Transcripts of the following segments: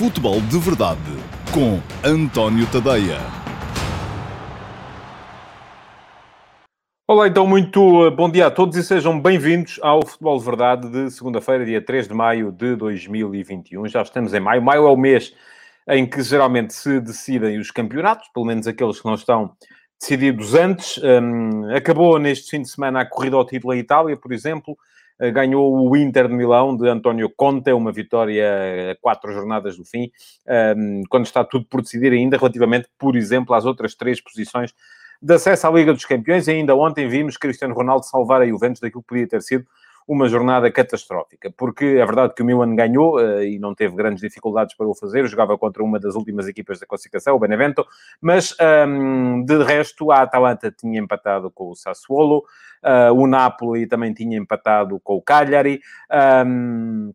Futebol de Verdade com António Tadeia. Olá, então, muito eh, bom dia a todos e sejam bem-vindos ao Futebol de Verdade de segunda-feira, dia 3 de maio de 2021. Já estamos em maio. Maio é o mês em que geralmente se decidem os campeonatos, pelo menos aqueles que não estão decididos antes. Um, acabou neste fim de semana a corrida ao título em Itália, por exemplo. Uh, ganhou o Inter de Milão de António Conte, uma vitória a quatro jornadas do fim, um, quando está tudo por decidir ainda, relativamente, por exemplo, às outras três posições de acesso à Liga dos Campeões. E ainda ontem vimos Cristiano Ronaldo salvar a Juventus daquilo que podia ter sido uma jornada catastrófica, porque é verdade que o Milan ganhou uh, e não teve grandes dificuldades para o fazer, jogava contra uma das últimas equipas da classificação, o Benevento, mas um, de resto a Atalanta tinha empatado com o Sassuolo, uh, o Napoli também tinha empatado com o Cagliari, um,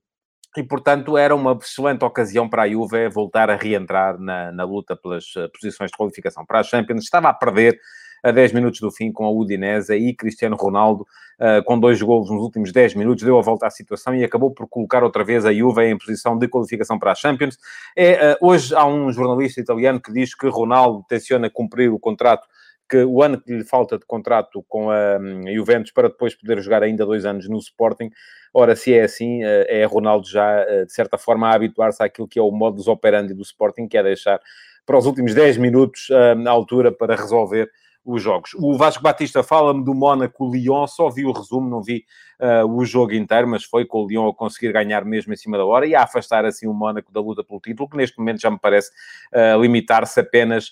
e, portanto, era uma excelente ocasião para a Juve voltar a reentrar na, na luta pelas eh, posições de qualificação para a Champions. Estava a perder a 10 minutos do fim com a Udinese e Cristiano Ronaldo, uh, com dois golos nos últimos 10 minutos, deu a volta à situação e acabou por colocar outra vez a Juve em posição de qualificação para a Champions. É, uh, hoje há um jornalista italiano que diz que Ronaldo tenciona cumprir o contrato que o ano que lhe falta de contrato com a, a Juventus para depois poder jogar ainda dois anos no Sporting. Ora, se é assim, é Ronaldo já, de certa forma, a habituar-se àquilo que é o modus operandi do Sporting, que é deixar para os últimos 10 minutos a altura para resolver os jogos. O Vasco Batista fala-me do Mónaco-Lyon, só vi o resumo, não vi uh, o jogo inteiro, mas foi com o Lyon a conseguir ganhar mesmo em cima da hora e a afastar assim o Mónaco da luta pelo título, que neste momento já me parece uh, limitar-se apenas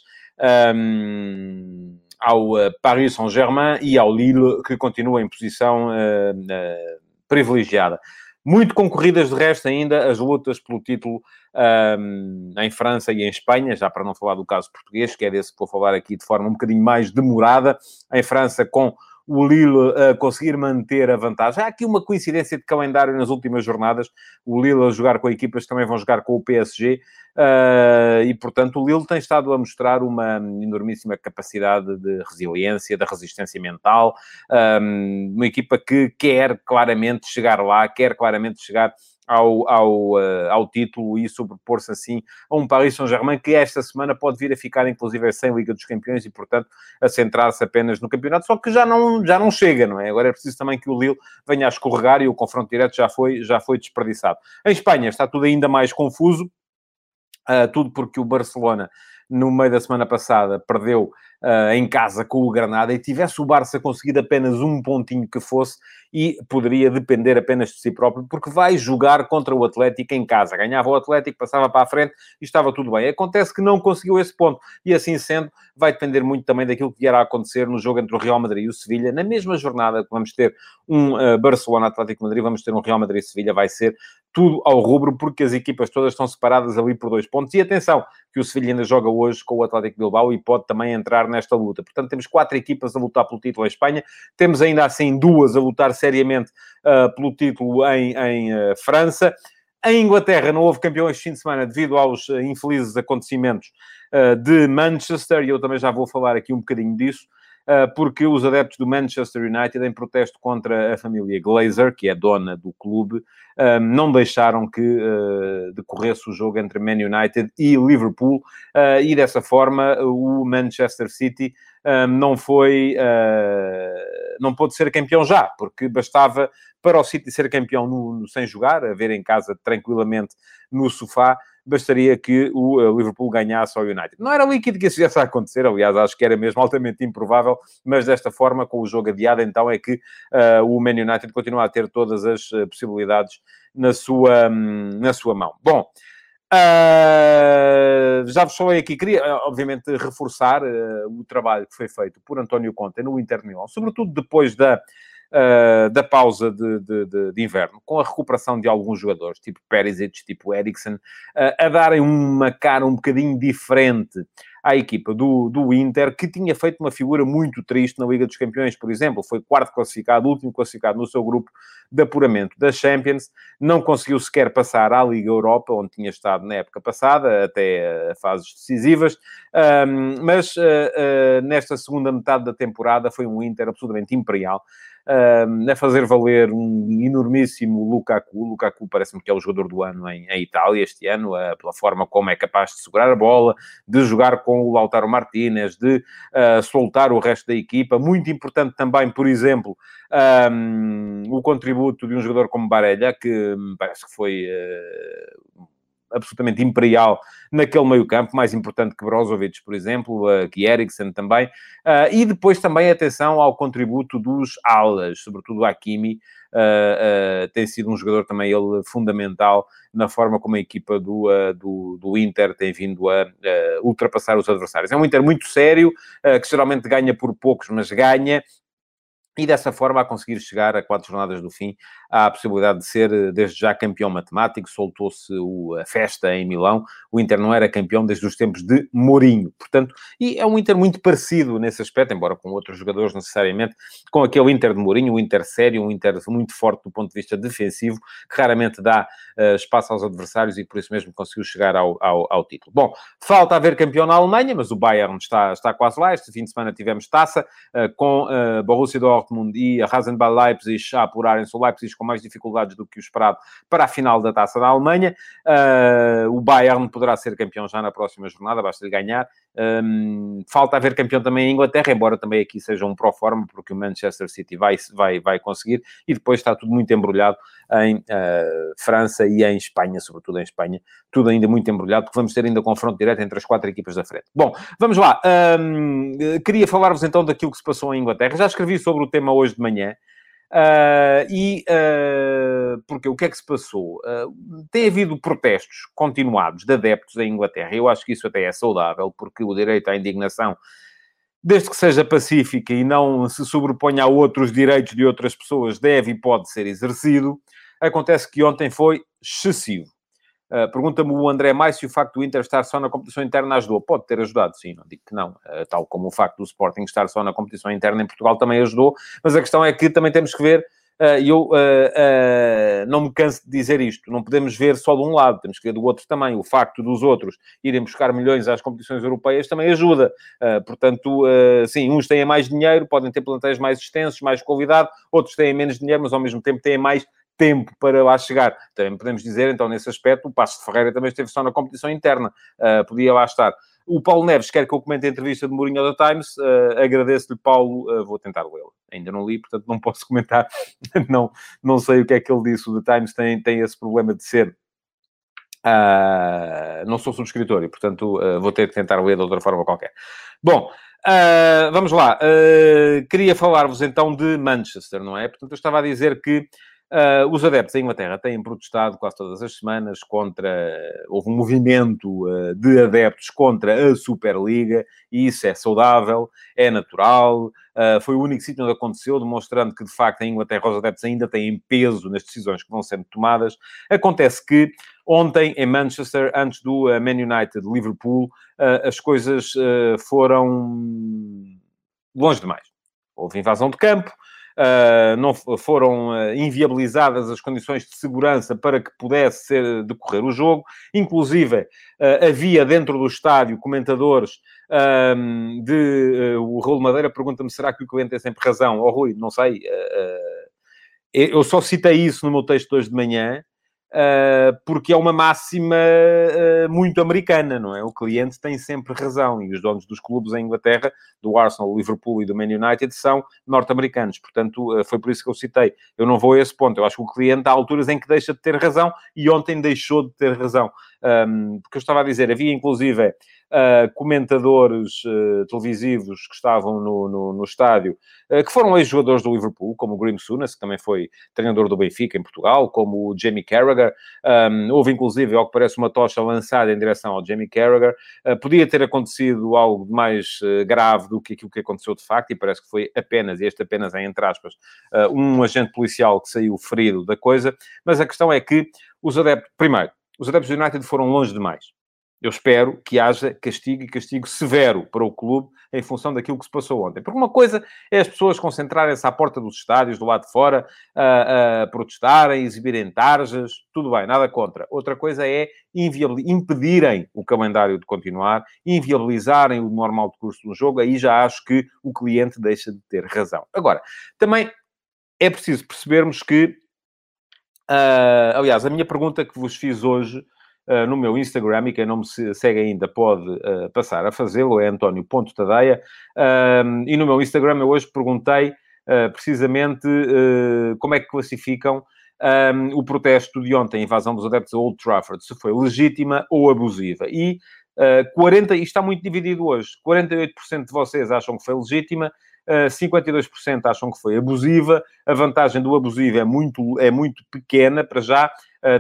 um, ao uh, Paris Saint-Germain e ao Lille, que continua em posição privilegiada. Muito concorridas de resto ainda as lutas pelo título um, em França e em Espanha, já para não falar do caso português, que é desse que vou falar aqui de forma um bocadinho mais demorada. Em França, com o Lille a conseguir manter a vantagem. Há aqui uma coincidência de calendário nas últimas jornadas. O Lille a jogar com equipas que também vão jogar com o PSG. Uh, e, portanto, o Lille tem estado a mostrar uma enormíssima capacidade de resiliência, de resistência mental. Um, uma equipa que quer claramente chegar lá, quer claramente chegar ao, ao, uh, ao título e sobrepor-se assim a um Paris Saint-Germain que esta semana pode vir a ficar, inclusive, sem Liga dos Campeões e, portanto, a centrar-se apenas no campeonato, só que já não, já não chega, não é? Agora é preciso também que o Lille venha a escorregar e o confronto direto já foi, já foi desperdiçado. Em Espanha está tudo ainda mais confuso, uh, tudo porque o Barcelona no meio da semana passada perdeu uh, em casa com o Granada e tivesse o Barça conseguido apenas um pontinho que fosse e poderia depender apenas de si próprio, porque vai jogar contra o Atlético em casa. Ganhava o Atlético, passava para a frente e estava tudo bem. Acontece que não conseguiu esse ponto e assim sendo, vai depender muito também daquilo que irá acontecer no jogo entre o Real Madrid e o Sevilha. Na mesma jornada que vamos ter um uh, Barcelona-Atlético Madrid, vamos ter um Real Madrid-Sevilha, vai ser tudo ao rubro, porque as equipas todas estão separadas ali por dois pontos. E atenção, que o Sevilha ainda joga hoje com o Atlético Bilbao e pode também entrar nesta luta. Portanto, temos quatro equipas a lutar pelo título em Espanha, temos ainda assim duas a lutar seriamente uh, pelo título em, em uh, França. Em Inglaterra não houve campeões de fim de semana devido aos uh, infelizes acontecimentos de Manchester, e eu também já vou falar aqui um bocadinho disso. Ah, porque os adeptos do Manchester United, em protesto contra a família Glazer, que é dona do clube, ah, não deixaram que ah, decorresse o jogo entre Man United e Liverpool, e dessa forma o Manchester City não foi, não pôde ser campeão já, porque bastava para o City ser campeão no, sem jogar, a ver em casa tranquilamente no sofá, bastaria que o eh, Liverpool ganhasse ao United. Não era líquido que isso viesse a acontecer, aliás, acho que era mesmo altamente improvável, mas desta forma, com o jogo adiado, então é que uh, o Man United continua a ter todas as uh, possibilidades na sua, um, na sua mão. Bom, Uh, já vos falei aqui, queria obviamente reforçar uh, o trabalho que foi feito por António Conte no Inter Milão, sobretudo depois da uh, da pausa de, de, de, de, inverno, com a recuperação de alguns jogadores, tipo Perisic, tipo Eriksen, uh, a darem uma cara um bocadinho diferente à equipa do, do Inter, que tinha feito uma figura muito triste na Liga dos Campeões, por exemplo. Foi quarto classificado, último classificado no seu grupo de apuramento da Champions. Não conseguiu sequer passar à Liga Europa, onde tinha estado na época passada, até a fases decisivas. Um, mas uh, uh, nesta segunda metade da temporada foi um Inter absolutamente imperial. Uh, a fazer valer um enormíssimo Lukaku. Lukaku parece-me que é o jogador do ano em, em Itália este ano, uh, pela forma como é capaz de segurar a bola, de jogar com o Lautaro Martinez, de uh, soltar o resto da equipa. Muito importante também, por exemplo, um, o contributo de um jogador como Barella, que parece que foi uh, absolutamente imperial naquele meio campo, mais importante que Brozovic, por exemplo, uh, que Eriksen também. Uh, e depois também atenção ao contributo dos alas, sobretudo Hakimi, uh, tem sido um jogador também ele fundamental na forma como a equipa do, do, do Inter tem vindo a ultrapassar os adversários. É um Inter muito sério, que geralmente ganha por poucos, mas ganha, e dessa forma a conseguir chegar a quatro jornadas do fim à possibilidade de ser eh, desde já campeão matemático, soltou-se a festa em Milão, o Inter não era campeão desde os tempos de Mourinho, portanto, e é um Inter muito parecido nesse aspecto, embora com outros jogadores necessariamente, com aquele Inter de Mourinho, um Inter sério, um Inter muito forte do ponto de vista defensivo, que raramente dá uh, espaço aos adversários e por isso mesmo conseguiu chegar ao, ao, ao, título. Bom, falta haver campeão na Alemanha, mas o Bayern está, está quase lá, este fim de semana tivemos taça, uh, com uh, Borussia Dortmund e a Rasenball Leipzig a apurarem-se o Leipzig com mais dificuldades do que o esperado para a final da Taça da Alemanha. Uh, o Bayern poderá ser campeão já na próxima jornada, basta-lhe ganhar. Um, falta haver campeão também em Inglaterra, embora também aqui seja um pro forma, porque o Manchester City vai, vai, vai conseguir, e depois está tudo muito embrulhado em uh, França e em Espanha, sobretudo em Espanha, tudo ainda muito embrulhado, porque vamos ter ainda confronto direto entre as quatro equipas da frente. Bom, vamos lá. Um, queria falar-vos então daquilo que se passou em Inglaterra. Já escrevi sobre o tema hoje de manhã. Uh, e uh, porque o que é que se passou? Uh, tem havido protestos continuados de adeptos em Inglaterra. Eu acho que isso até é saudável, porque o direito à indignação, desde que seja pacífica e não se sobreponha a outros direitos de outras pessoas, deve e pode ser exercido. Acontece que ontem foi excessivo. Uh, Pergunta-me o André Mais se o facto do Inter estar só na competição interna ajudou. Pode ter ajudado, sim, não digo que não. Uh, tal como o facto do Sporting estar só na competição interna em Portugal também ajudou. Mas a questão é que também temos que ver, ah, e eu não me canso de dizer isto, não podemos ver só de um lado, temos que ver do outro também. O facto dos outros irem buscar milhões às competições europeias também ajuda. portanto, sim, uns têm mais dinheiro, podem ter plantéis mais extensos, mais qualidade, outros têm menos dinheiro, mas ao mesmo tempo têm mais tempo para lá chegar. Também podemos dizer, então, nesse aspecto, o Passo de Ferreira também esteve só na competição interna, uh, podia lá estar. O Paulo Neves quer que eu comente a entrevista de Mourinho da Times, uh, agradeço-lhe, Paulo, uh, vou tentar lê-la. Ainda não li, portanto não posso comentar, não, não sei o que é que ele disse. O The Times tem, tem esse problema de ser Uh, não sou subscritor e, portanto, vou ter que tentar ler de outra forma qualquer. Bom, vamos lá. queria falar-vos então de Manchester, não é? Portanto, eu estava a dizer que Uh, os adeptos em Inglaterra têm protestado quase todas as semanas contra. Houve um movimento uh, de adeptos contra a Superliga e isso é saudável, é natural. Uh, foi o único sítio onde aconteceu, demonstrando que de facto em Inglaterra os adeptos ainda têm peso nas decisões que vão sendo tomadas. Acontece que ontem em Manchester, antes do Man United Liverpool, as coisas foram longe demais. Houve invasão de campo, uh, não foram uh, inviabilizadas as condições de segurança para que pudesse ser, decorrer o jogo. Inclusive, havia dentro do estádio comentadores de... o Raul Madeira pergunta-me, será que o cliente tem sempre razão? Oh, Rui, não sei. eu só citei isso no meu texto hoje de manhã, porque é uma máxima uh, muito americana, não é? O cliente tem sempre razão e os donos dos clubes em Inglaterra, do Arsenal, Liverpool e do Man United, são norte-americanos. Portanto, uh, foi por isso que eu citei. Eu não vou a esse ponto. Eu acho que o cliente há alturas em que deixa de ter razão e ontem deixou de ter razão. Porque eu estava a dizer, havia inclusive uh, comentadores uh, televisivos que estavam no, no, no estádio, uh, que foram ex-jogadores do Liverpool, como o Grim Sunas, que também foi treinador do Benfica em Portugal, como o Jamie Carragher. Um, houve, inclusive, ao que parece, uma tocha lançada em direção ao Jamie Carragher. podia ter acontecido algo mais grave do que aquilo que aconteceu de facto, e parece que foi apenas, e este apenas é entre aspas, um agente policial que saiu ferido da coisa. Mas a questão é que os adeptos, primeiro, os adeptos do United foram longe demais eu espero que haja castigo e castigo severo para o clube em função daquilo que se passou ontem. Porque uma coisa é as pessoas concentrarem-se à porta dos estádios, do lado de fora, a, a protestarem, exibirem tarjas, tudo bem, nada contra. Outra coisa é impedirem o calendário de continuar, inviabilizarem o normal decurso do jogo, aí já acho que o cliente deixa de ter razão. Agora, também é preciso percebermos que, uh, aliás, a minha pergunta que vos fiz hoje uh, no meu Instagram, e quem não me segue ainda pode uh, passar a fazê-lo, é António.tadeia, uh, e no meu Instagram eu hoje perguntei precisamente como é que classificam o protesto de ontem, a invasão dos adeptos a Old Trafford, se foi legítima ou abusiva. E uh, 40, isto está muito dividido hoje, 48% de vocês acham que foi legítima, uh, 52% acham que foi abusiva, a vantagem do abusivo é muito, é muito pequena para já,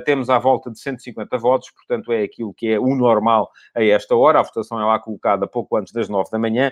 temos à volta de 150 votos, portanto é aquilo que é o normal a esta hora. A votação é lá colocada pouco antes das 9 da manhã.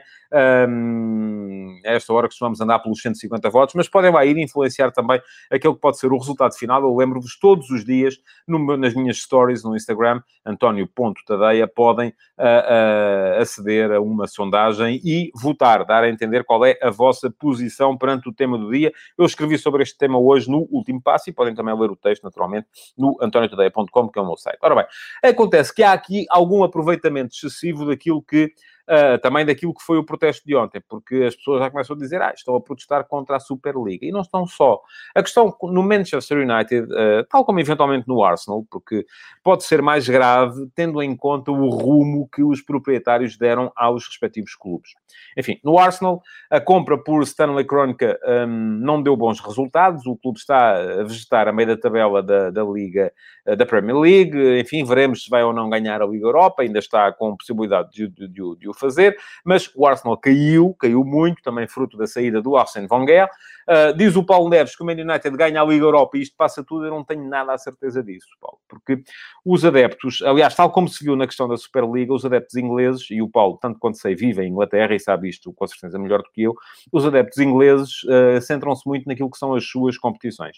Um, a esta hora costumamos andar pelos 150 votos, mas podem lá ir influenciar também aquele que pode ser o resultado final. Eu lembro-vos todos os dias, no, nas minhas stories no Instagram, António.tadeia, podem uh, uh, aceder a uma sondagem e votar, dar a entender qual é a vossa posição perante o tema do dia. Eu escrevi sobre este tema hoje no último passo e podem também ler o texto, naturalmente, no antoniotadeia.com, que é o meu site. Ora bem, acontece que há aqui algum aproveitamento excessivo daquilo que uh, também daquilo que foi o protesto de ontem, porque as pessoas já começam a dizer, ah, estão a protestar contra a Superliga. E não estão só. A questão no Manchester United, uh, tal como eventualmente no Arsenal, porque pode ser mais grave, tendo em conta o rumo que os proprietários deram aos respectivos clubes. Enfim, no Arsenal, a compra por Stanley Kroenke um, não deu bons resultados, o clube está a vegetar a meio da tabela da, da Liga, uh, da Premier League, enfim, veremos se vai ou não ganhar a Liga Europa, ainda está com possibilidade de, de, de, de o fazer, mas o Arsenal caiu, caiu muito, também fruto da saída do Arsene Wenger. Uh, diz o Paulo Neves que o Man United ganha a Liga Europa e isto passa tudo, eu não tenho nada a certeza disso, Paulo, porque os adeptos, aliás, tal como se viu na questão da Superliga, os adeptos ingleses, e o Paulo, tanto quanto sei, vive em Inglaterra e sabe isto com certeza melhor do que eu, os adeptos ingleses uh, centram-se muito naquilo que são as suas competições.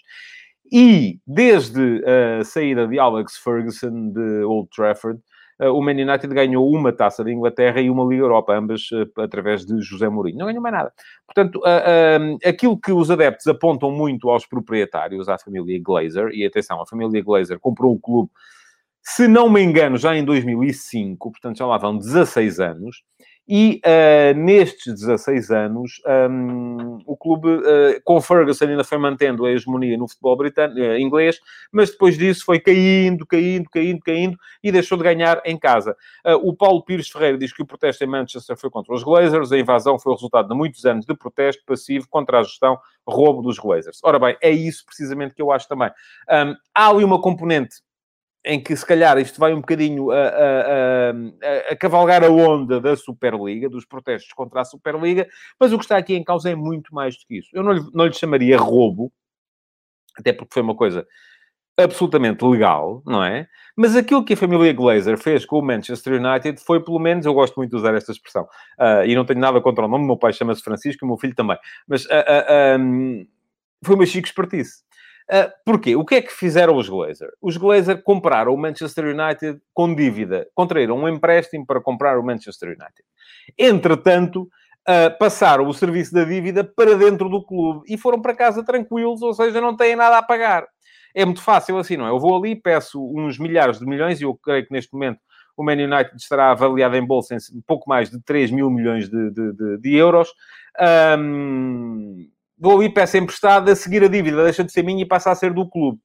E desde a saída de Alex Ferguson de Old Trafford, o Man United ganhou uma taça de Inglaterra e uma Liga Europa, ambas eh, através de José Mourinho. Não ganhou mais nada. Portanto, aquilo que os adeptos apontam muito aos proprietários, à família Glazer, e atenção, a família Glazer comprou o clube, se não me engano, já em 2005, portanto já lá vão 16 anos, e uh, nestes 16 anos, um, o clube, uh, com Ferguson, ainda foi mantendo a hegemonia no futebol britânico, uh, inglês, mas depois disso foi caindo, caindo, caindo, caindo e deixou de ganhar em casa. o Paulo Pires Ferreira diz que o protesto em Manchester foi contra os Glazers, a invasão foi o resultado de muitos anos de protesto passivo contra a gestão roubo dos Glazers. Ora bem, é isso precisamente que eu acho também. Um, há ali uma componente em que se calhar isto vai um bocadinho a, a, a, a, cavalgar a onda da Superliga, dos protestos contra a Superliga, mas o que está aqui em causa é muito mais do que isso. Eu não lhe, não lhe chamaria roubo, até porque foi uma coisa absolutamente legal, não é? Mas aquilo que a família Glazer fez com o Manchester United foi, pelo menos, eu gosto muito de usar esta expressão, uh, e não tenho nada contra o nome, meu pai chama-se Francisco e o meu filho também, mas uh, uh, um, foi uma chique espertice. Uh, porquê? O que é que fizeram os Glazer? Os Glazer compraram o Manchester United com dívida. Contraíram um empréstimo para comprar o Manchester United. Entretanto, uh, passaram o serviço da dívida para dentro do clube e foram para casa tranquilos, ou seja, não têm nada a pagar. É muito fácil assim, não é? Eu vou ali, peço uns milhares de milhões e eu creio que neste momento o Man United estará avaliado em bolsa em pouco mais de 3 mil milhões de, de, de, de euros. Um, dou ali peça emprestada, a seguir a dívida deixa de ser minha e passa a ser do clube.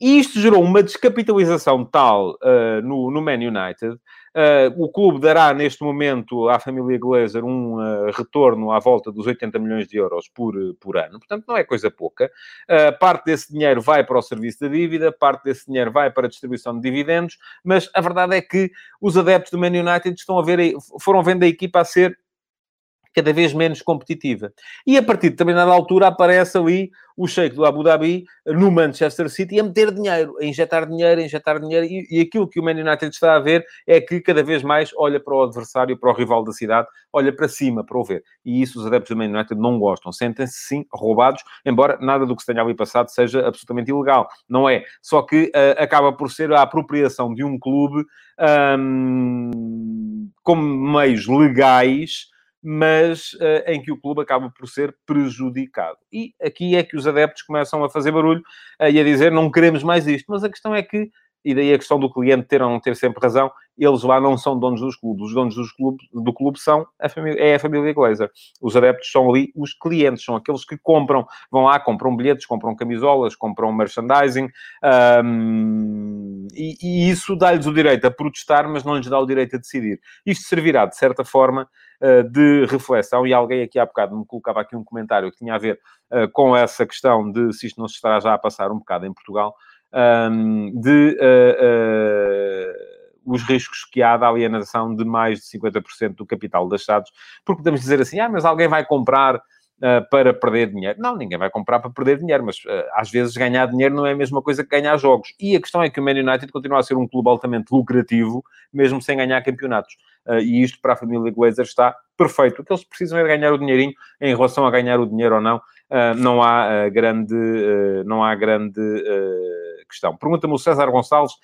E isto gerou uma descapitalização tal uh, no, no Man United. Uh, o clube dará neste momento à família Glazer um uh, retorno à volta dos 80 milhões de euros por, por ano, portanto não é coisa pouca. parte desse dinheiro vai para o serviço da dívida, parte desse dinheiro vai para a distribuição de dividendos, mas a verdade é que os adeptos do Man United estão a ver, foram vendo a equipa a ser cada vez menos competitiva. E a partir de determinada altura aparece ali o Sheik do Abu Dhabi no Manchester City a meter dinheiro, a injetar dinheiro, a injetar dinheiro, e, e, aquilo que o Man United está a ver é que cada vez mais olha para o adversário, para o rival da cidade, olha para cima para o ver. E isso os adeptos do Man United não gostam. Sentem-se, sim, roubados, embora nada do que se tenha ali passado seja absolutamente ilegal. Não é. Só que uh, acaba por ser a apropriação de um clube um, com meios legais mas uh, em que o clube acaba por ser prejudicado. E aqui é que os adeptos começam a fazer barulho uh, e a dizer não queremos mais isto. Mas a questão é que, e daí a questão do cliente ter ou não ter sempre razão, eles lá não são donos dos clubes. Os donos dos clubes, do clube são a família, é a família Glazer. Os adeptos são ali os clientes, são aqueles que compram, vão lá, compram bilhetes, compram camisolas, compram merchandising, um, e, e, isso dá-lhes o direito a protestar, mas não lhes dá o direito a decidir. Isto servirá, de certa forma, uh, de reflexão, e alguém aqui há bocado me colocava aqui um comentário que tinha a ver uh, com essa questão de se isto não se estará já a passar um bocado em Portugal, um, de... Uh, os riscos que há da alienação de mais de 50% do capital das SADs, porque podemos dizer assim, ah, mas alguém vai comprar uh, para perder dinheiro. Não, ninguém vai comprar para perder dinheiro, mas uh, às vezes ganhar dinheiro não é a mesma coisa que ganhar jogos. E a questão é que o Man United continua a ser um clube altamente lucrativo, mesmo sem ganhar campeonatos. Uh, e isto para a família Glazer está perfeito. O que eles precisam é de ganhar o dinheirinho em relação a ganhar o dinheiro ou não. não há grande, não há grande questão. Pergunta-me o César Gonçalves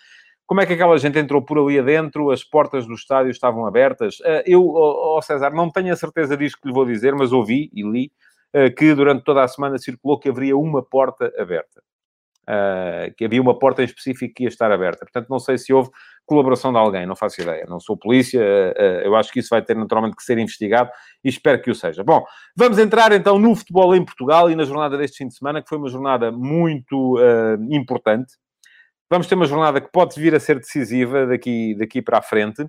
como é que aquela gente entrou por ali adentro? As portas do estádio estavam abertas? Eh, eu, ó César, não tenho a certeza disto que lhe vou dizer, mas ouvi e li eh, que durante toda a semana circulou que haveria uma porta aberta. Uh, que havia uma porta em específico que ia estar aberta. Portanto, não sei se houve colaboração de alguém, não faço ideia. Não sou polícia, uh, eu acho que isso vai ter naturalmente que ser investigado e espero que o seja. Bom, vamos entrar então no futebol em Portugal e na jornada deste fim de semana, que foi uma jornada muito uh, importante. Vamos ter uma jornada que pode vir a ser decisiva daqui, daqui para a frente,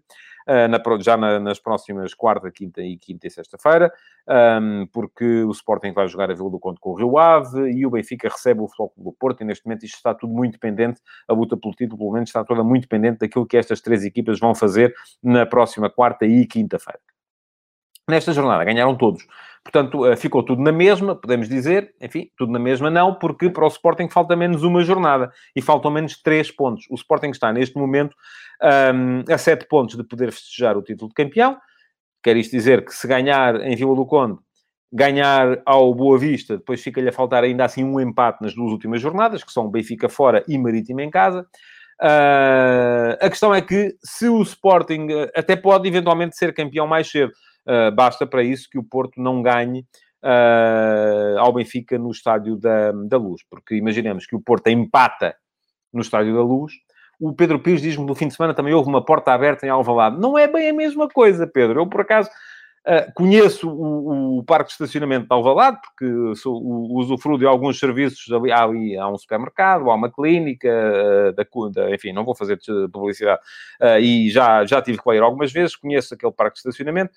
na, já na, nas próximas quarta, quinta e quinta e sexta-feira, um, porque o Sporting vai jogar a Vila do Conto com o Rio Ave e o Benfica recebe o Flóculo do Porto, e neste momento isto está tudo muito dependente, a luta pelo título, pelo menos, está toda muito dependente daquilo que estas três equipas vão fazer na próxima quarta e quinta-feira. Nesta jornada ganharam todos. Portanto, eh, ficou tudo na mesma, podemos dizer, enfim, tudo na mesma não, porque para o Sporting falta menos uma jornada e faltam menos três pontos. O Sporting está neste momento a sete pontos de poder festejar o título de campeão. Quer isto dizer que se ganhar em Vila do Conde, ganhar ao Boa Vista, depois fica-lhe a faltar ainda assim um empate nas duas últimas jornadas, que são Benfica fora e Marítimo em casa. Uh, a questão é que se o Sporting eh, até pode eventualmente ser campeão mais cedo, Uh, basta para isso que o Porto não ganhe uh, ao Benfica no Estádio da, da Luz. Porque imaginemos que o Porto empata no Estádio da Luz. O Pedro Pires diz-me no fim de semana também houve uma porta aberta em Alvalade. Não é bem a mesma coisa, Pedro. Eu, por acaso, Uh, conheço o, o, parque de estacionamento de Alvalade, porque sou, o, usufruo de alguns serviços. Ali, há, ali, há um supermercado, há uma clínica, uh, da, enfim, não vou fazer publicidade. Uh, e já, já tive que ir algumas vezes, conheço aquele parque de estacionamento.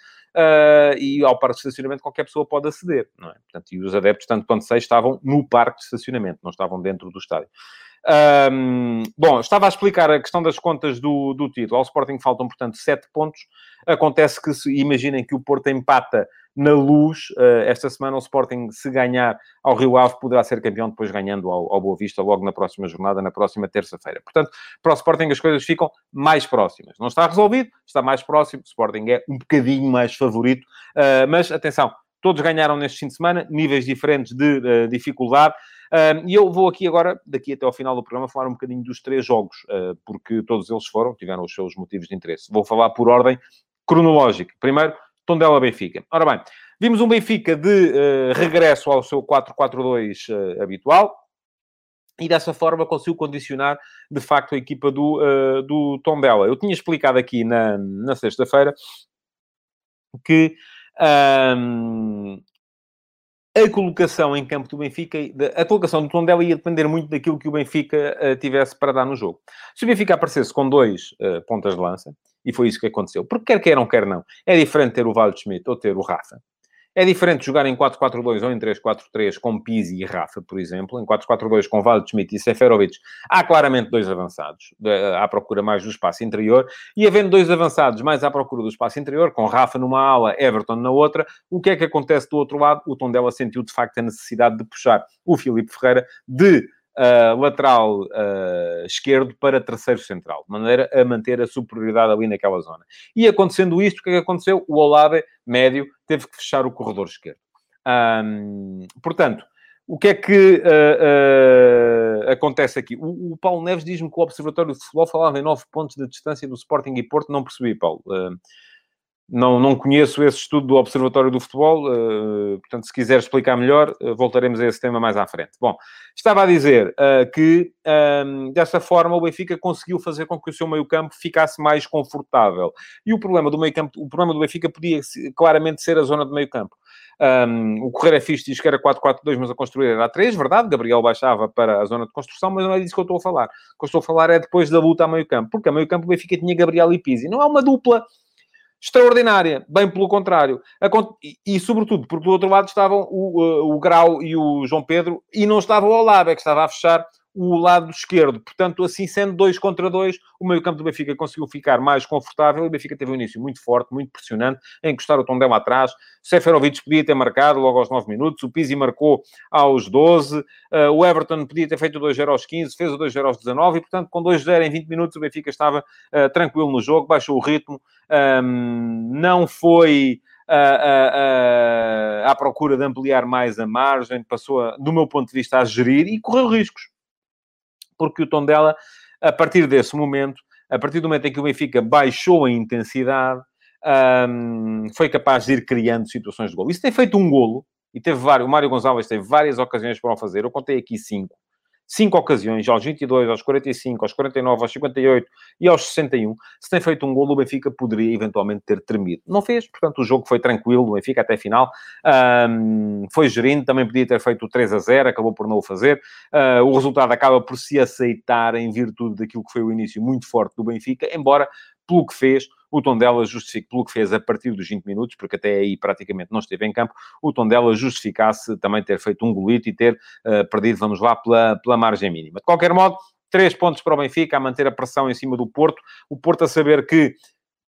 e ao parque de estacionamento qualquer pessoa pode aceder, não é? Portanto, e os adeptos, tanto quanto sei, estavam no parque de estacionamento, não estavam dentro do estádio. Um, bom, estava a explicar a questão das contas do, do título. Ao Sporting faltam, portanto, sete pontos. Acontece que, se, imaginem que o Porto empata na luz. Uh, esta semana, o Sporting, se ganhar ao Rio Ave, poderá ser campeão, depois ganhando ao, ao Boa Vista logo na próxima jornada, na próxima terça-feira. Portanto, para o Sporting as coisas ficam mais próximas. Não está resolvido, está mais próximo. O Sporting é um bocadinho mais favorito. Uh, mas, atenção, todos ganharam neste fim de semana, níveis diferentes de uh, dificuldade. Uh, e eu vou aqui agora, daqui até ao final do programa, falar um bocadinho dos três jogos, uh, porque todos eles foram, tiveram os seus motivos de interesse. Vou falar por ordem cronológica. Primeiro, Tondela Benfica. Ora bem, vimos um Benfica de uh, regresso ao seu 4-4-2 habitual, e dessa forma conseguiu condicionar de facto a equipa do, uh, do Tondela. Eu tinha explicado aqui na, na sexta-feira que um, a colocação em campo do Benfica, a colocação do Tondela ia depender muito daquilo que o Benfica uh, tivesse para dar no jogo. Se o Benfica aparecesse com dois uh, pontas de lança, e foi isso que aconteceu, porque quer queiram, quer não, é diferente ter o Waldschmidt ou ter o Rafa. É diferente jogar em 4-4-2 ou em 3-4-3 com Pizzi e Rafa, por exemplo. Em 4-4-2 com Waldschmidt e Seferovic, há claramente dois avançados, à procura mais do espaço interior. E havendo dois avançados mais à procura do espaço interior, com Rafa numa ala, Everton na outra, o que é que acontece do outro lado? O Tondela sentiu, de facto, a necessidade de puxar o Filipe Ferreira de uh, lateral uh, esquerdo para terceiro central, de maneira a manter a superioridade ali naquela zona. E acontecendo isto, o que é que aconteceu? O Olave, médio, teve que fechar o corredor esquerdo. Um, portanto, o que é que uh, uh, acontece aqui? O, o Paulo Neves diz-me que o Observatório de Futebol falava em 9 pontos de distância do Sporting e Porto. Não percebi, Paulo. Uh, não, não conheço esse estudo do Observatório do Futebol, uh, portanto, se quiser explicar melhor, uh, voltaremos a esse tema mais à frente. Bom, estava a dizer uh, que, ehm, dessa forma, o Benfica conseguiu fazer com que o seu meio-campo ficasse mais confortável. E o problema do meio-campo, o problema do Benfica podia claramente ser a zona de meio-campo. Um, ehm, o Correio é fixe diz que era 4-4-2, mas a construir era a 3, verdade? Gabriel baixava para a zona de construção, mas não é disso que eu estou a falar. O que eu estou a falar é depois da luta a meio-campo, porque a meio-campo o Benfica tinha Gabriel e Pizzi. Não é uma dupla extraordinária, bem pelo contrário. E, e, sobretudo, porque do outro lado estavam o, o Grau e o João Pedro, e não estava o Olave, é que estava a fechar o lado esquerdo. Portanto, assim sendo dois contra dois, o meio-campo do Benfica conseguiu ficar mais confortável. O Benfica teve um início muito forte, muito pressionante, a encostar o Tondela atrás. Seferovic podia ter marcado logo aos 9 minutos, o Pizzi marcou aos 12, uh, eh, o Everton podia ter feito o 2-0 aos 15, fez o 2-0 aos 19 e, portanto, com 2-0 em 20 minutos, o Benfica estava uh, tranquilo no jogo, baixou o ritmo, um, não foi. Uh, uh, uh, à procura de ampliar mais a margem, passou, a, do meu ponto de vista, a gerir e correu riscos porque o Tondela, a partir desse momento, a partir do momento em que o Benfica baixou a intensidade, um, foi capaz de ir criando situações de golo. Isso tem feito um golo, e teve vários, o Mário Gonçalves teve várias ocasiões para o fazer, eu contei aqui cinco cinco ocasiões, aos 22, aos 45, aos 49, aos 58 e aos 61, se tem feito um gol, o Benfica poderia eventualmente ter tremido. Não fez, portanto o jogo foi tranquilo, o Benfica até a final, um, foi gerindo, também podia ter feito o 3 a 0, acabou por não o fazer. Uh, o resultado acaba por se aceitar em virtude daquilo que foi o início muito forte do Benfica, embora pelo que fez, o Tondela justifique pelo que fez a partir dos 20 minutos, porque até aí praticamente não esteve em campo, o Tondela justificasse também ter feito um golito e ter uh, perdido, vamos lá, pela, pela margem mínima. De qualquer modo, três pontos para o Benfica, a manter a pressão em cima do Porto, o Porto a saber que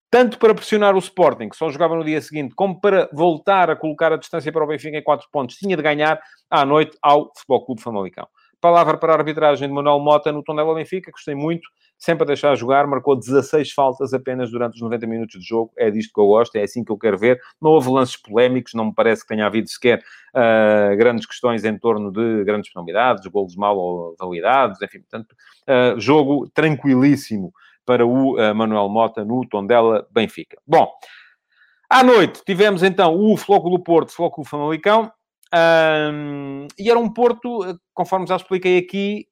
tanto para pressionar o Sporting, que só jogava no dia seguinte, como para voltar a colocar a distância para o Benfica em quatro pontos, tinha de ganhar à noite ao Futebol Clube Famalicão. Palavra para a arbitragem de Manuel Mota no Tondela Benfica, gostei muito, sempre a deixar jogar, marcou 16 faltas apenas durante os 90 minutos de jogo, é disto que eu gosto, é assim que eu quero ver. Não houve lances polémicos, não me parece que tenha havido sequer uh, grandes questões em torno de grandes penalidades, golos mal validados, enfim, portanto, uh, jogo tranquilíssimo para o uh, Manuel Mota no Tondela Benfica. Bom, à noite tivemos então o Flóculo Porto, Flóculo Famalicão, um, e era um Porto, conforme já expliquei aqui,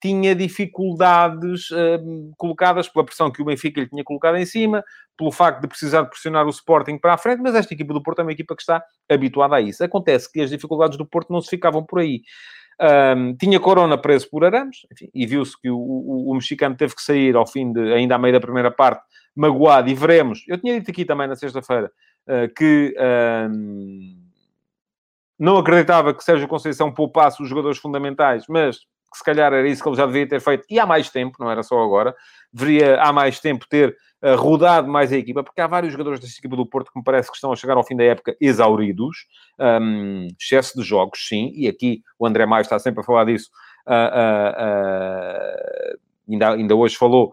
tinha dificuldades uh, colocadas pela pressão que o Benfica lhe tinha colocado em cima, pelo facto de precisar de pressionar o Sporting para a frente, mas esta equipa do Porto é uma equipa que está habituada a isso. Acontece que as dificuldades do Porto não se ficavam por aí. Um, tinha Corona preso por Arames, enfim, e viu-se que o, o, o, mexicano teve que sair ao fim de, ainda à meia da primeira parte, magoado, e veremos. Eu tinha dito aqui também na sexta-feira uh, que um, não acreditava que Sérgio Conceição poupasse os jogadores fundamentais, mas que se calhar era isso que ele já devia ter feito, e há mais tempo, não era só agora, deveria há mais tempo ter uh, rodado mais a equipa, porque há vários jogadores desta equipa do Porto que me parece que estão a chegar ao fim da época exauridos, um, excesso de jogos, sim, e aqui o André Maio está sempre a falar disso, uh, uh, ainda, ainda hoje falou,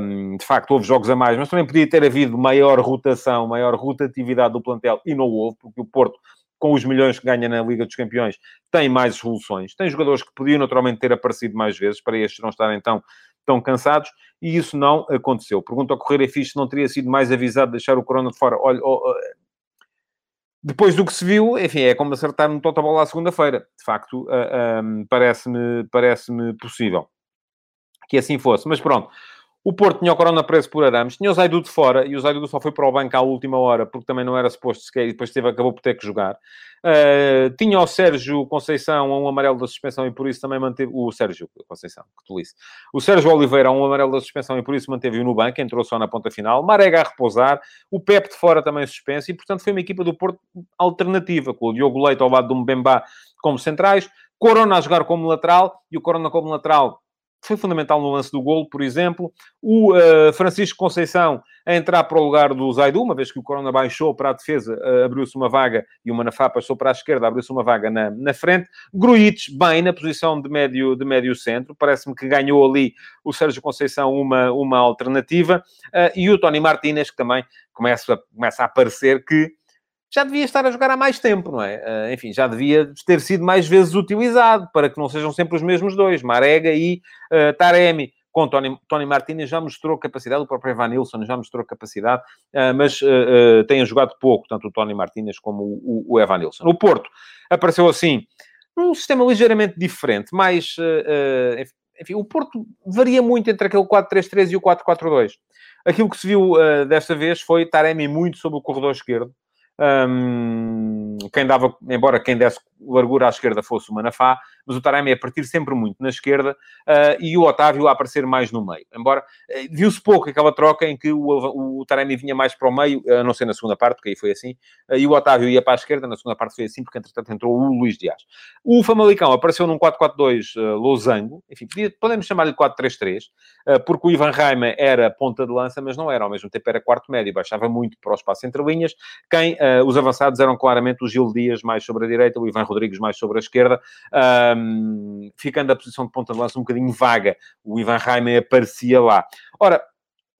um, de facto, houve jogos a mais, mas também podia ter havido maior rotação, maior rotatividade do plantel, e não houve, porque o Porto com os milhões que ganha na Liga dos Campeões, tem mais soluções. Tem jogadores que podiam naturalmente ter aparecido mais vezes, para estes não estarem tão, tão cansados, e isso não aconteceu. Pergunta ao Correio Fixe se não teria sido mais avisado de deixar o Corona de fora. Olha, oh, depois do que se viu, enfim, é como acertar no totobola à segunda-feira. De facto, uh, ah, um, parece-me parece possível que assim fosse. Mas pronto, o Porto tinha o Corona preso por Arames, tinha o Zaidu de fora, e o Zaidu só foi para o banco à última hora, porque também não era suposto sequer, e depois teve, acabou por ter que jogar. Uh, tinha o Sérgio Conceição a um amarelo da suspensão, e por isso também manteve... O Sérgio Conceição, que tolice. O Sérgio Oliveira a um amarelo da suspensão, e por isso manteve-o no banco, entrou só na ponta final. Marega a repousar, o Pep de fora também suspenso, e portanto foi uma equipa do Porto alternativa, com o Diogo Leite ao lado do Mbemba como centrais, Corona a jogar como lateral, e o Corona como lateral foi fundamental no lance do golo, por exemplo. O uh, Francisco Conceição a entrar para o lugar do Zaidu, uma vez que o Corona baixou para a defesa, uh, abriu-se uma vaga e o Manafá passou para a esquerda, abriu-se uma vaga na, na frente. Gruites, bem, na posição de médio, de médio centro. Parece-me que ganhou ali o Sérgio Conceição uma, uma alternativa. Uh, e o Tony Martínez, que também começa, começa a aparecer que já devia estar a jogar há mais tempo, não é? Uh, enfim, já devia ter sido mais vezes utilizado para que não sejam sempre os mesmos dois, Marega e uh, Taremi, com Tony, Tony Martinez já mostrou capacidade, o próprio Evan Nilsson já mostrou capacidade, uh, mas uh, uh, jogado pouco, tanto o Tony Martinez como o, o, o Evan Nilsson. O Porto apareceu assim, num sistema ligeiramente diferente, mas, enfim, o Porto varia muito entre aquele 4-3-3 e o 4-4-2. Aquilo que se viu desta vez foi Taremi muito sobre o corredor esquerdo, um, quem dava, embora quem desse largura à esquerda fosse o Manafá, mas o Taremi a partir sempre muito na esquerda uh, e o Otávio a aparecer mais no meio. Embora uh, viu-se pouco aquela troca em que o, o Taremi vinha mais para o meio, a não ser na segunda parte, porque aí foi assim, uh, e o Otávio ia para a esquerda, na segunda parte foi assim, porque entretanto entrou o Luís Dias. O Famalicão apareceu num 4-4-2 losango, enfim, podemos chamar-lhe 4-3-3, porque o Ivan Reimer era ponta de lança, mas não era, ao mesmo tempo era quarto médio, baixava muito para o espaço entre linhas. Quem, os avançados eram claramente o Gil Dias mais sobre a direita, o Ivan Rodrigues mais sobre a esquerda, um, ficando a posição de ponta de lança um bocadinho vaga. O Ivan Raime aparecia lá. Ora,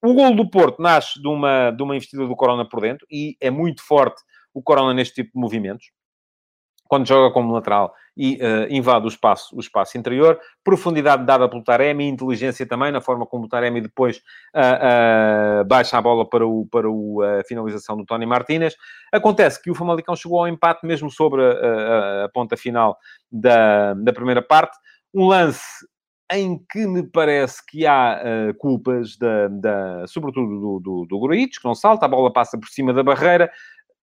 o gol do Porto nasce de uma, de uma investida do Corona por dentro e é muito forte o Corona neste tipo de movimentos quando joga como lateral e uh, invade o espaço, o espaço interior. Profundidade dada pelo Taremi, inteligência também, na forma como o Taremi depois uh, uh, baixa a bola para, o, para o, a finalização do Tony Martínez. Acontece que o Famalicão chegou ao empate mesmo sobre a, a, a ponta final da, da primeira parte. Um lance em que me parece que há uh, culpas, da, da, sobretudo do, do, do que não salta, a bola passa por cima da barreira,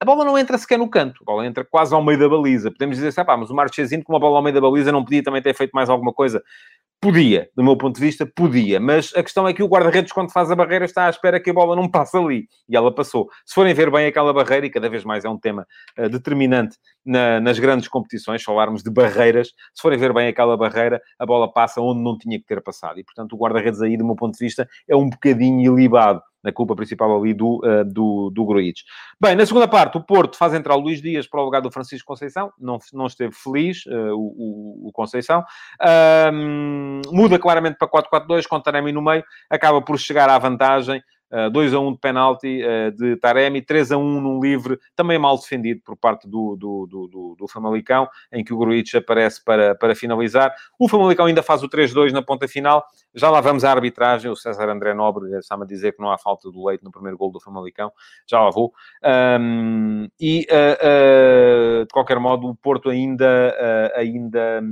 a bola não entra sequer no canto, a bola entra quase ao meio da baliza. Podemos dizer assim, pá, mas o Marchesino com uma bola ao meio da baliza não podia também ter feito mais alguma coisa. Podia, do meu ponto de vista, podia. Mas a questão é que o guarda-redes, quando faz a barreira, está à espera que a bola não passe ali. E ela passou. Se forem ver bem aquela barreira, e cada vez mais é um tema uh, determinante na, nas grandes competições, falarmos de barreiras, se forem ver bem aquela barreira, a bola passa onde não tinha que ter passado. E, portanto, o guarda-redes aí, do meu ponto de vista, é um bocadinho ilibado na culpa principal ali do, uh, do, do Gruitch. Bem, na segunda parte, o Porto faz entrar o Luís Dias para o lugar do Francisco Conceição, não, não esteve feliz uh, o, o, Conceição, muda claramente para 4-4-2, com Taremi no meio, acaba por chegar à vantagem, 2 a 1 de penalti uh, de Taremi, 3 a 1 num livre, também mal defendido por parte do, do, do, do, do Famalicão, em que o Gruitch aparece para, para finalizar. O Famalicão ainda faz o 3-2 na ponta final. Já lá vamos à arbitragem. O César André Nobre está-me a dizer que não há falta do leite no primeiro gol do Famalicão. Já lá vou. Um, e, uh, de qualquer modo, o Porto ainda... ainda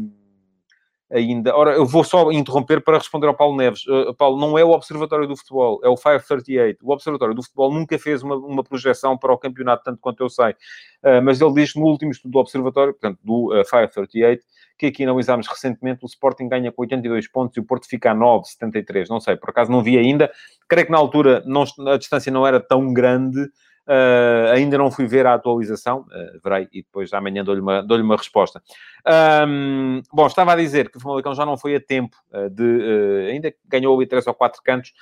ainda. Ora, eu vou só interromper para responder ao Paulo Neves. Uh, Paulo, não é o Observatório do Futebol, é o 538. O Observatório do Futebol nunca fez uma, uma projeção para o campeonato, tanto quanto eu sei. Uh, mas ele diz no último estudo do Observatório, portanto, do uh, 538, que aqui analisámos recentemente, o Sporting ganha com 82 pontos e o Porto fica a 9, 73. Não sei, por acaso não vi ainda. Creio que na altura não, a distância não era tão grande. Uh, ainda não fui ver a atualização, uh, verei e depois amanhã dou-lhe uma, dou uma resposta. Um, bom, estava a dizer que o Famalicão já não foi a tempo uh, de. ainda ganhou ali três ou quatro cantos,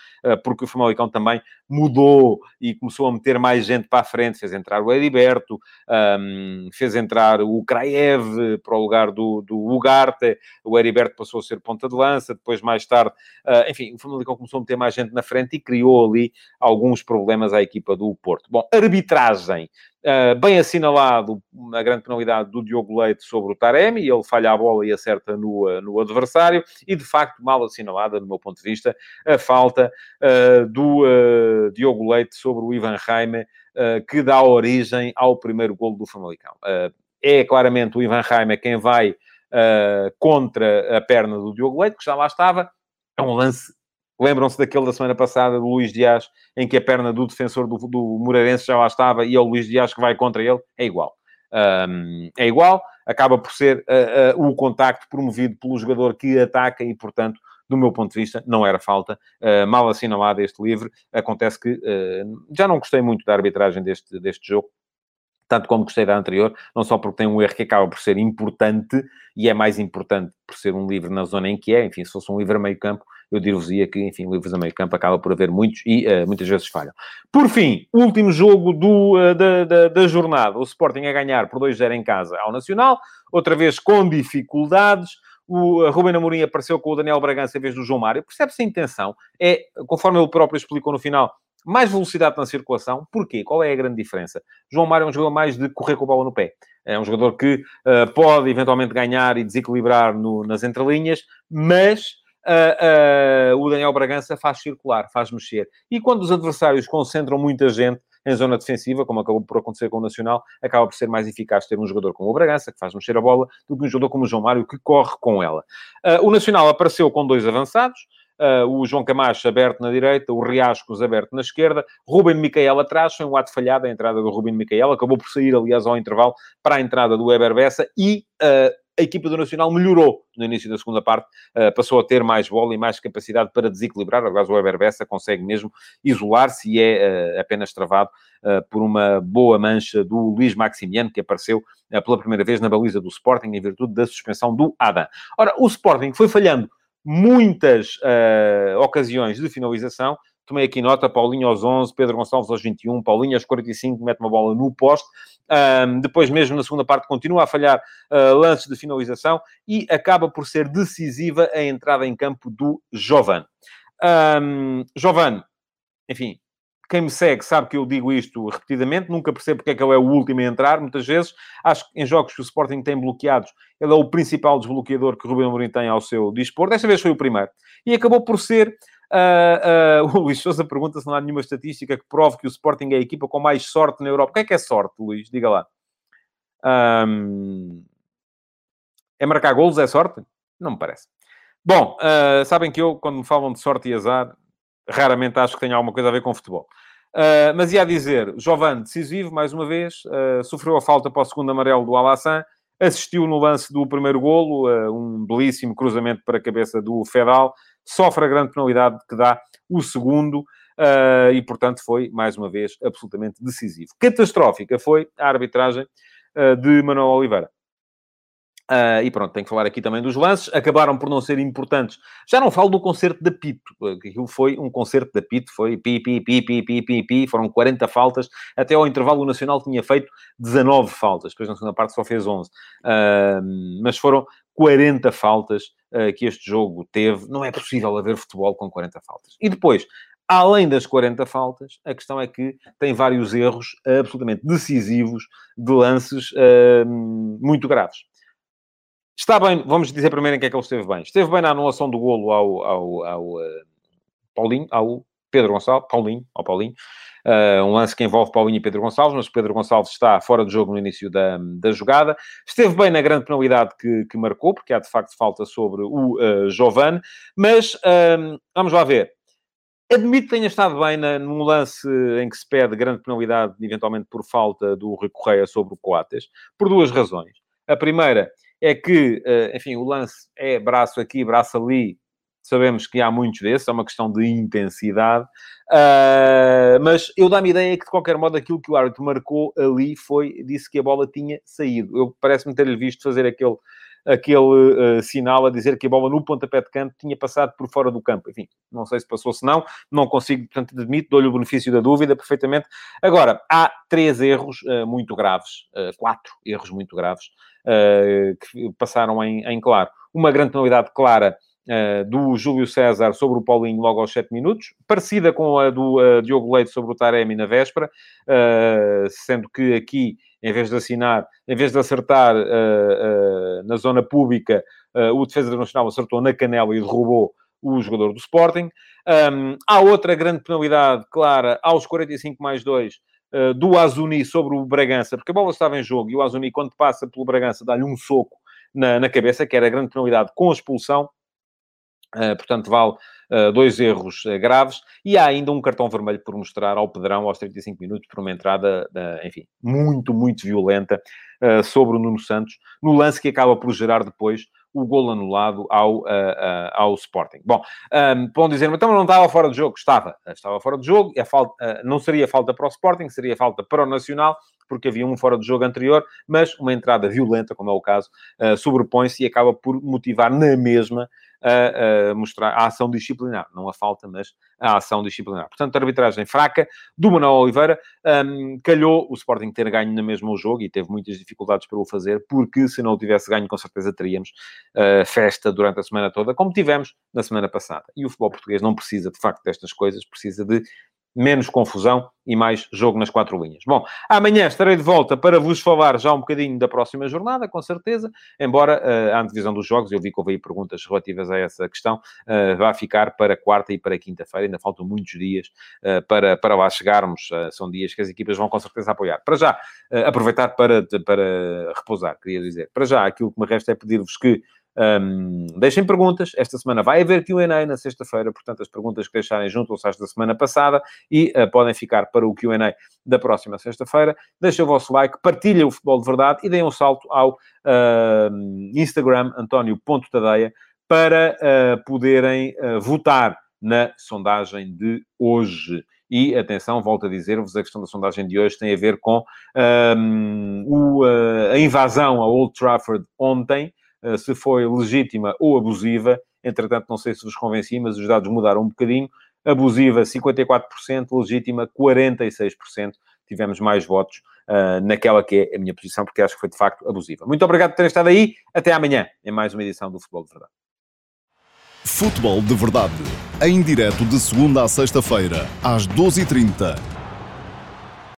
porque o Famalicão também mudou e começou a meter mais gente para a frente. Fez entrar o Heriberto, um, fez entrar o Kraev para o lugar do, do Ugarte, o Heriberto passou a ser ponta de lança, depois mais tarde, enfim, o Famalicão começou a meter mais gente na frente e criou ali alguns problemas à equipa do Porto. Bom, arbitragem. Uh, bem assinalado a grande penalidade do Diogo Leite sobre o Taremi, ele falha a bola e acerta no, uh, no adversário, e de facto mal assinalada, do meu ponto de vista, a falta uh, do Diogo Leite sobre o Ivan Jaime, que dá origem ao primeiro golo do Famalicão. é claramente o Ivan Jaime quem vai contra a perna do Diogo Leite, que já lá estava, é um lance Lembram-se daquele da semana passada do Luís Dias, em que a perna do defensor do, do Moreirense já lá estava e é o Luís Dias que vai contra ele? É igual. Um, é igual, acaba por ser uh, uh, o contacto promovido pelo jogador que ataca e, portanto, do meu ponto de vista, não era falta. Uh, mal assinalado este livre. Acontece que já não gostei muito da arbitragem deste, deste jogo, tanto como gostei da anterior, não só porque tem um erro que acaba por ser importante, e é mais importante por ser um livro na zona em que é, enfim, se fosse um livro a meio campo, eu dir-vos-ia que, enfim, livros a meio campo acaba por haver muitos e uh, muitas vezes falham. Por fim, último jogo do, uh, da, da, da, jornada, o Sporting a ganhar por 2-0 em casa ao Nacional, outra vez com dificuldades, o uh, Rubem Amorim apareceu com o Daniel Bragança em vez do João Mário, percebe-se a intenção, é, conforme ele próprio explicou no final, mais velocidade na circulação. Porquê? Qual é a grande diferença? João Mário é um jogador mais de correr com a bola no pé. É um jogador que uh, pode eventualmente ganhar e desequilibrar no, nas entrelinhas, mas uh, uh, o Daniel Bragança faz circular, faz mexer. E quando os adversários concentram muita gente em zona defensiva, como acabou por acontecer com o Nacional, acaba por ser mais eficaz ter um jogador como o Bragança, que faz mexer a bola, do que um jogador como o João Mário, que corre com ela. Uh, o Nacional apareceu com dois avançados, Uh, o João Camacho aberto na direita, o Riascos aberto na esquerda, Ruben Micael atrás, foi um ato falhado a entrada do Ruben Micael, acabou por sair, aliás, ao intervalo para a entrada do Weber Bessa e uh, a equipa do Nacional melhorou no início da segunda parte, uh, passou a ter mais bola e mais capacidade para desequilibrar. Aliás, o Weber Bessa consegue mesmo isolar-se e é uh, apenas travado uh, por uma boa mancha do Luís Maximiano, que apareceu pela primeira vez na baliza do Sporting em virtude da suspensão do Adam. Ora, o Sporting foi falhando muitas uh, ocasiões de finalização. Tomei aqui nota, Paulinho aos 11, Pedro Gonçalves aos 21, Paulinho aos 45, mete uma bola no poste. Um, depois, mesmo na segunda parte, continua a falhar uh, lances de finalização e acaba por ser decisiva a entrada em campo do Jovan. Um, Jovan, enfim, quem me segue sabe que eu digo isto repetidamente, nunca percebo porque é que ele é o último a entrar, muitas vezes. Acho que em jogos que o Sporting tem bloqueados, ele é o principal desbloqueador que o Rubem Amorim tem ao seu dispor. Desta vez foi o primeiro. E acabou por ser... Uh, uh, o Luís Sousa pergunta se não há nenhuma estatística que prove que o Sporting é a equipa com mais sorte na Europa. O que é que é sorte, Luís? Diga lá. Um... É marcar golos? É sorte? Não me parece. Bom, uh, sabem que eu, quando me falam de sorte e azar, raramente acho que tenha alguma coisa a ver com futebol. Mas ia dizer, Jovan, decisivo, mais uma vez, sofreu a falta para o segundo amarelo do Alassan, assistiu no lance do primeiro golo, um belíssimo cruzamento para a cabeça do Fedal, sofre a grande penalidade que dá o segundo, e, portanto, foi, mais uma vez, absolutamente decisivo. Catastrófica foi a arbitragem de Manuel Oliveira. Uh, e pronto, tenho que falar aqui também dos lances. Acabaram por não ser importantes. Já não falo do concerto da Pito. Aquilo foi um concerto da Pito. Foi pi, pi, pi, pi, pi, pi, pi. Foram 40 faltas. Até ao intervalo o Nacional tinha feito 19 faltas. Depois na segunda parte só fez 11. Uh, mas foram 40 faltas uh, que este jogo teve. Não é possível haver futebol com 40 faltas. E depois, além das 40 faltas, a questão é que tem vários erros absolutamente decisivos de lances muito graves. Está bem, vamos dizer primeiro em que é que ele esteve bem. Esteve bem na anulação do golo ao, ao, ao uh, Paulinho, ao Pedro Gonçalves, Paulinho, ao Paulinho. Uh, um lance que envolve Paulinho e Pedro Gonçalves, mas Pedro Gonçalves está fora de jogo no início da, da jogada. Esteve bem na grande penalidade que, que marcou, porque há de facto falta sobre o uh, Giovane, mas uh, vamos lá ver. Admito que tenha estado bem na, num lance em que se pede grande penalidade, eventualmente por falta do Rui Correia sobre o Coates, por duas razões. A primeira é que, eh, enfim, o lance é braço aqui, braço ali, sabemos que há muitos desses, é uma questão de intensidade, uh, mas eu dá-me ideia que, de qualquer modo, aquilo que o árbitro marcou ali foi, disse que a bola tinha saído. Eu parece-me ter-lhe visto fazer aquele, aquele uh, sinal a dizer que a bola no pontapé de canto tinha passado por fora do campo. Enfim, não sei se passou, se não, não consigo, portanto, admito, dou-lhe o benefício da dúvida perfeitamente. Agora, há três erros uh, muito graves, quatro erros muito graves, uh, que passaram em, em, claro. Uma grande penalidade clara uh, do Júlio César sobre o Paulinho logo aos 7 minutos, parecida com a do uh, Diogo Leite sobre o Taremi na véspera, sendo que aqui, em vez de assinar, em vez de acertar na zona pública, o defesa do Nacional acertou na canela e derrubou o jogador do Sporting. Um, há outra grande penalidade clara aos 45 mais 2 uh, do Azuni sobre o Bragança, porque a bola estava em jogo e o Azuni, quando passa pelo Bragança, dá-lhe um soco na, na cabeça, que era a grande penalidade com a expulsão. Uh, portanto, vale uh, dois erros uh, graves. E há ainda um cartão vermelho por mostrar ao Pedrão aos 35 minutos por uma entrada, enfim, muito, muito violenta sobre o Nuno Santos, no lance que acaba por gerar depois o gol anulado ao, ao Sporting. Bom, um, vão dizer, então não estava fora de jogo. Estava, estava fora de jogo. A falta, uh, não seria falta para o Sporting, seria falta para o Nacional, porque havia um fora de jogo anterior, mas uma entrada violenta, como é o caso, sobrepõe-se e acaba por motivar na mesma a, a, mostrar a ação disciplinar, não a falta, mas a ação disciplinar. Portanto, arbitragem fraca do Manuel Oliveira. Um, calhou o Sporting ter ganho na mesma o jogo e teve muitas dificuldades para o fazer, porque se não o tivesse ganho, com certeza teríamos uh, festa durante a semana toda, como tivemos na semana passada. E o futebol português não precisa, de facto, destas coisas, precisa de menos confusão e mais jogo nas quatro linhas. Bom, amanhã estarei de volta para vos falar já um bocadinho da próxima jornada, com certeza, embora uh, a antevisão dos jogos, eu vi que houve aí perguntas relativas a essa questão, uh, vá ficar para quarta e para quinta-feira, ainda faltam muitos dias uh, para, para lá chegarmos, uh, são dias que as equipas vão com certeza apoiar. Para já, aproveitar para, para repousar, queria dizer. Para já, aquilo que me resta é pedir-vos que um, deixem perguntas. Esta semana vai haver QA na sexta-feira, portanto, as perguntas que deixarem juntam-se às da semana passada e uh, podem ficar para o QA da próxima sexta-feira. Deixem o vosso like, partilhem o futebol de verdade e deem um salto ao uh, Instagram, António.tadeia, para uh, poderem uh, votar na sondagem de hoje. E atenção, volto a dizer-vos, a questão da sondagem de hoje tem a ver com um, o, a invasão a Old Trafford ontem. Eh, se foi legítima ou abusiva. Entretanto, não sei se vos convenci, mas os dados mudaram um bocadinho. Abusiva, 54%, legítima, 46%. Tivemos mais votos uh, naquela que é a minha posição, porque acho que foi de facto abusiva. Muito obrigado por terem estado aí. Até amanhã, em mais uma edição do Futebol de Verdade. Futebol de Verdade, em direto de segunda a sexta-feira, às 12h30